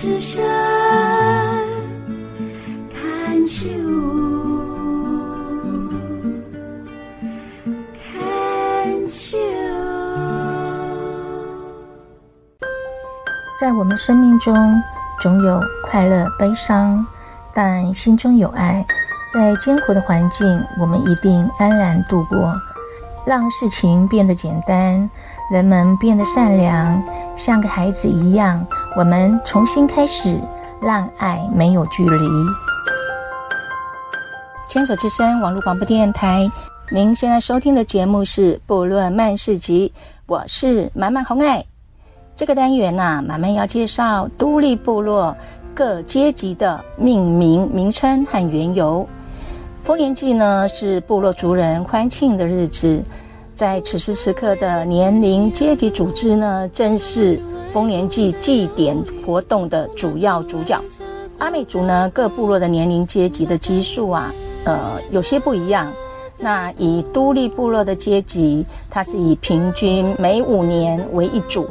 之声看秋，看秋。在我们生命中，总有快乐、悲伤，但心中有爱。在艰苦的环境，我们一定安然度过。让事情变得简单，人们变得善良，像个孩子一样。我们重新开始，让爱没有距离。牵手之声网络广播电台，您现在收听的节目是《部落曼市集》，我是满满红爱。这个单元呢、啊，满满要介绍都历部落各阶级的命名名称和缘由。丰年祭呢，是部落族人欢庆的日子，在此时此刻的年龄阶级组织呢，正是丰年祭祭典活动的主要主角。阿美族呢，各部落的年龄阶级的基数啊，呃，有些不一样。那以都立部落的阶级，它是以平均每五年为一组。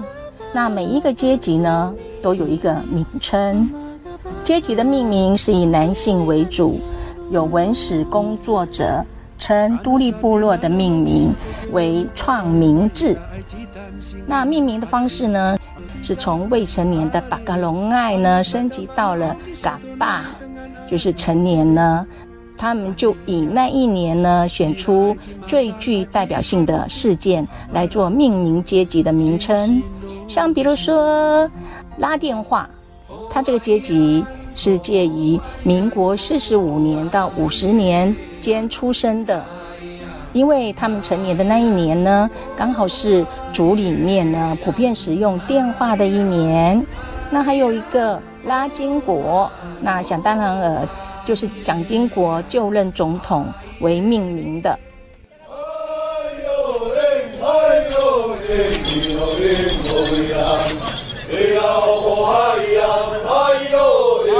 那每一个阶级呢，都有一个名称。阶级的命名是以男性为主。有文史工作者称都历部落的命名为创名制。那命名的方式呢，是从未成年的巴嘎隆爱呢升级到了嘎巴，就是成年呢，他们就以那一年呢选出最具代表性的事件来做命名阶级的名称。像比如说拉电话，它这个阶级。是介于民国四十五年到五十年间出生的，因为他们成年的那一年呢，刚好是族里面呢普遍使用电话的一年。那还有一个拉金国，那想当然尔就是蒋经国就任总统为命名的哎呦喂哎呦喂哎呦喂哎呦。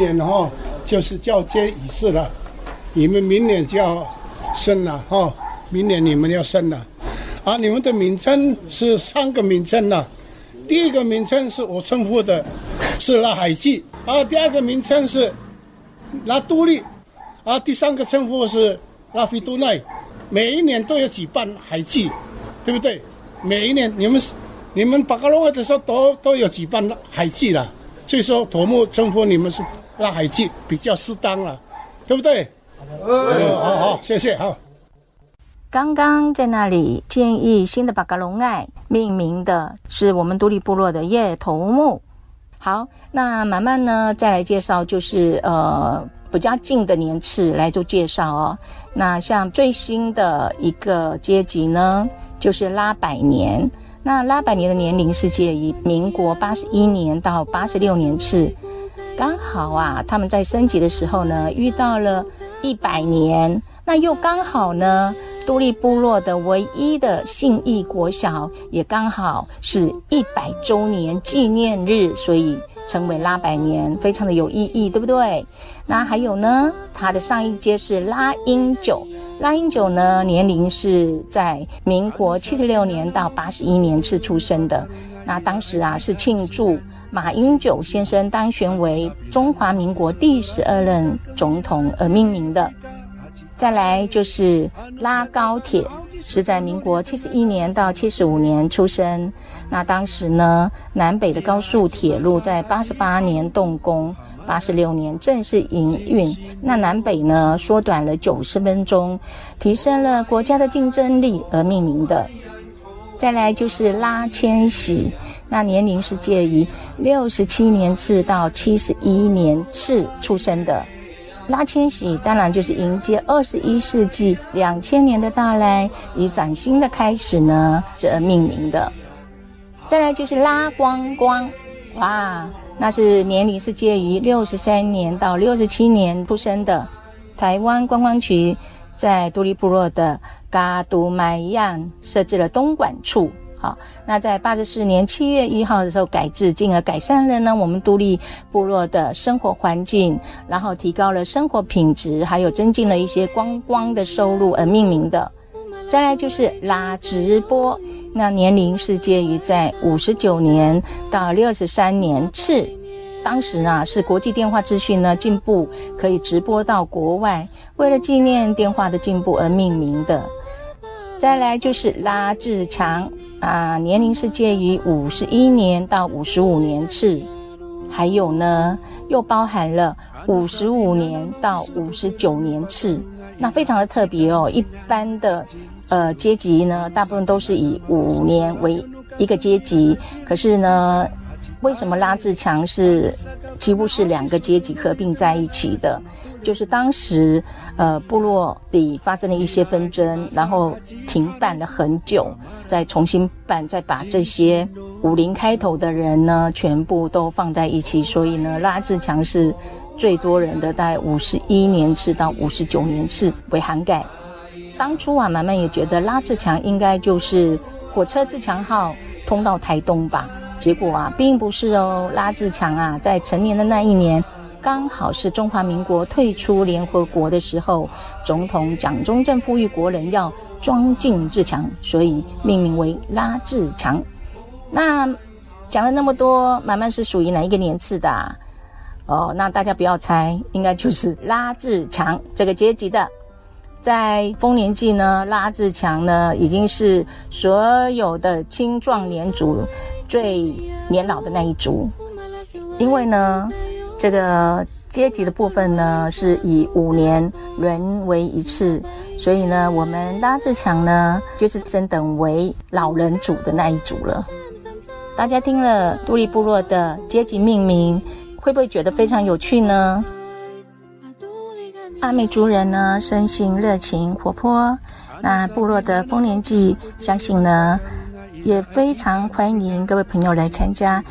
年哈，就是交接仪式了。你们明年就要生了哈，明年你们要生了。啊，你们的名称是三个名称呢。第一个名称是我称呼的，是拉海祭啊。第二个名称是拉都利啊。第三个称呼是拉菲都奈。每一年都有举办海祭，对不对？每一年你们你们巴格隆爱的时候都都有举办海祭了，所以说头目称呼你们是拉海祭比较适当了，对不对？嗯，好好，谢谢，好。刚刚在那里建议新的巴嘎隆爱命名的是我们独立部落的叶头目。好，那慢慢呢再来介绍，就是呃比较近的年次来做介绍哦。那像最新的一个阶级呢，就是拉百年。那拉百年的年龄是介于民国八十一年到八十六年次，刚好啊他们在升级的时候呢遇到了一百年，那又刚好呢。都立部落的唯一的信义国小也刚好是一百周年纪念日，所以称为拉百年，非常的有意义，对不对？那还有呢，他的上一阶是拉英九，拉英九呢年龄是在民国七十六年到八十一年是出生的，那当时啊是庆祝马英九先生当选为中华民国第十二任总统而命名的。再来就是拉高铁，是在民国七十一年到七十五年出生。那当时呢，南北的高速铁路在八十八年动工，八十六年正式营运。那南北呢，缩短了九十分钟，提升了国家的竞争力而命名的。再来就是拉千禧，那年龄是介于六十七年次到七十一年次出生的。拉千禧当然就是迎接二十一世纪两千年的到来，以崭新的开始呢，这命名的。再来就是拉光光，哇，那是年龄是介于六十三年到六十七年出生的台湾观光局，在都立部落的嘎都麦样设置了东莞处。好，那在八十四年七月一号的时候改制，进而改善了呢我们独立部落的生活环境，然后提高了生活品质，还有增进了一些观光的收入而命名的。再来就是拉直播，那年龄是介于在五十九年到六十三年次，当时呢是国际电话资讯呢进步，可以直播到国外，为了纪念电话的进步而命名的。再来就是拉志强。啊，年龄是介于五十一年到五十五年次，还有呢，又包含了五十五年到五十九年次，那非常的特别哦。一般的呃阶级呢，大部分都是以五年为一个阶级，可是呢，为什么拉志强是几乎是两个阶级合并在一起的？就是当时，呃，部落里发生了一些纷争，然后停办了很久，再重新办，再把这些五零开头的人呢，全部都放在一起，所以呢，拉志强是最多人的，大概五十一年次到五十九年次为涵盖。当初啊，满满也觉得拉志强应该就是火车自强号通到台东吧，结果啊，并不是哦，拉志强啊，在成年的那一年。刚好是中华民国退出联合国的时候，总统蒋中正呼吁国人要庄敬自强，所以命名为拉自强。那讲了那么多，满满是属于哪一个年次的啊？哦，那大家不要猜，应该就是拉自强这个阶级的。在丰年祭呢，拉自强呢已经是所有的青壮年族最年老的那一族，因为呢。这个阶级的部分呢，是以五年轮为一次，所以呢，我们拉志强呢，就是升等为老人组的那一组了。大家听了都历部落的阶级命名，会不会觉得非常有趣呢？阿美族人呢，生性热情活泼，那部落的丰年祭，相信呢，也非常欢迎各位朋友来参加。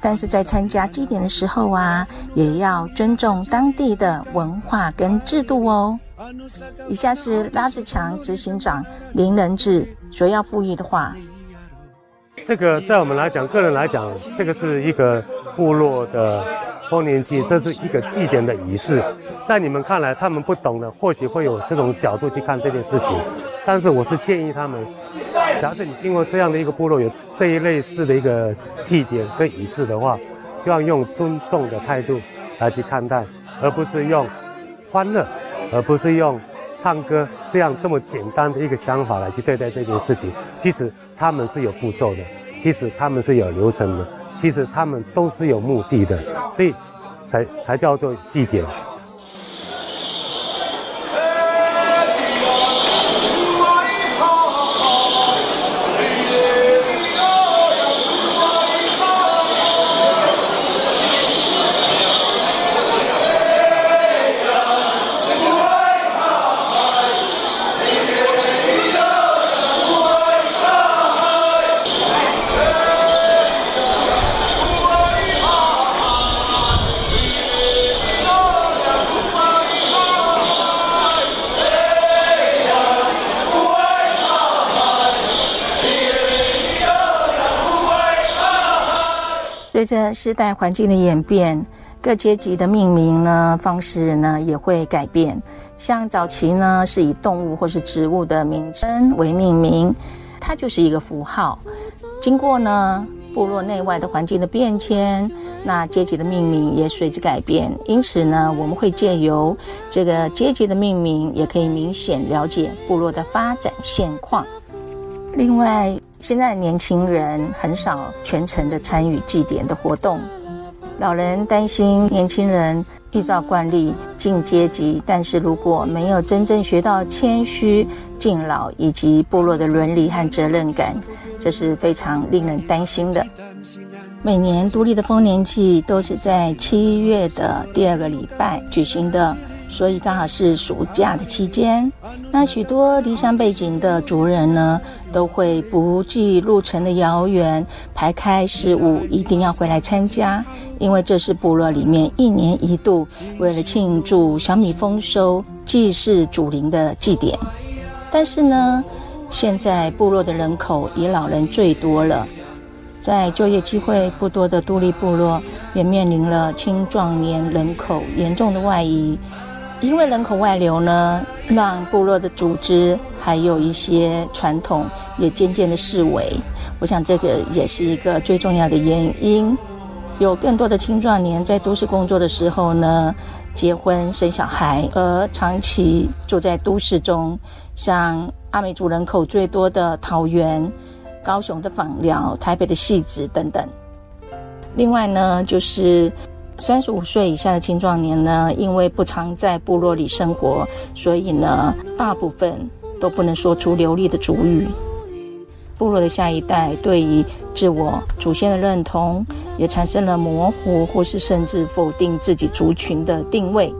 但是在参加祭典的时候啊，也要尊重当地的文化跟制度哦。以下是拉志强执行长林仁志所要赋予的话。这个在我们来讲，个人来讲，这个是一个部落的丰年祭，这是一个祭典的仪式。在你们看来，他们不懂的，或许会有这种角度去看这件事情。但是我是建议他们。假设你经过这样的一个部落，有这一类似的一个祭典跟仪式的话，希望用尊重的态度来去看待，而不是用欢乐，而不是用唱歌这样这么简单的一个想法来去对待这件事情。其实他们是有步骤的，其实他们是有流程的，其实他们都是有目的的，所以才才叫做祭典。随着时代环境的演变，各阶级的命名呢方式呢也会改变。像早期呢是以动物或是植物的名称为命名，它就是一个符号。经过呢部落内外的环境的变迁，那阶级的命名也随之改变。因此呢，我们会借由这个阶级的命名，也可以明显了解部落的发展现况。另外，现在年轻人很少全程的参与祭典的活动，老人担心年轻人依照惯例进阶级，但是如果没有真正学到谦虚、敬老以及部落的伦理和责任感，这是非常令人担心的。每年独立的丰年祭都是在七月的第二个礼拜举行的。所以刚好是暑假的期间。那许多离乡背景的族人呢，都会不计路程的遥远，排开十五，一定要回来参加，因为这是部落里面一年一度为了庆祝小米丰收、祭祀祖灵的祭典。但是呢，现在部落的人口以老人最多了。在就业机会不多的独立部落，也面临了青壮年人口严重的外移。因为人口外流呢，让部落的组织还有一些传统也渐渐的式微。我想这个也是一个最重要的原因。有更多的青壮年在都市工作的时候呢，结婚生小孩，而长期住在都市中，像阿美族人口最多的桃园。高雄的枋寮、台北的汐止等等。另外呢，就是三十五岁以下的青壮年呢，因为不常在部落里生活，所以呢，大部分都不能说出流利的族语。部落的下一代对于自我祖先的认同也产生了模糊，或是甚至否定自己族群的定位。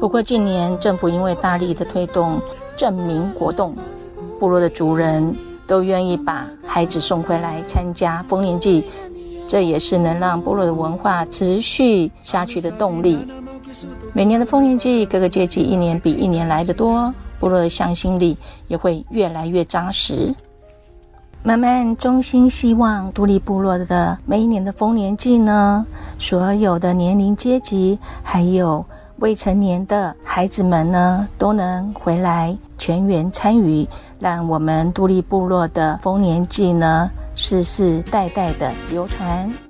不过近年政府因为大力的推动证明活动，部落的族人。都愿意把孩子送回来参加丰年祭，这也是能让部落的文化持续下去的动力。每年的丰年祭，各个阶级一年比一年来得多，部落的向心力也会越来越扎实。慢慢衷心希望独立部落的每一年的丰年祭呢，所有的年龄阶级还有未成年的孩子们呢，都能回来全员参与。让我们独立部落的丰年祭呢，世世代代的流传。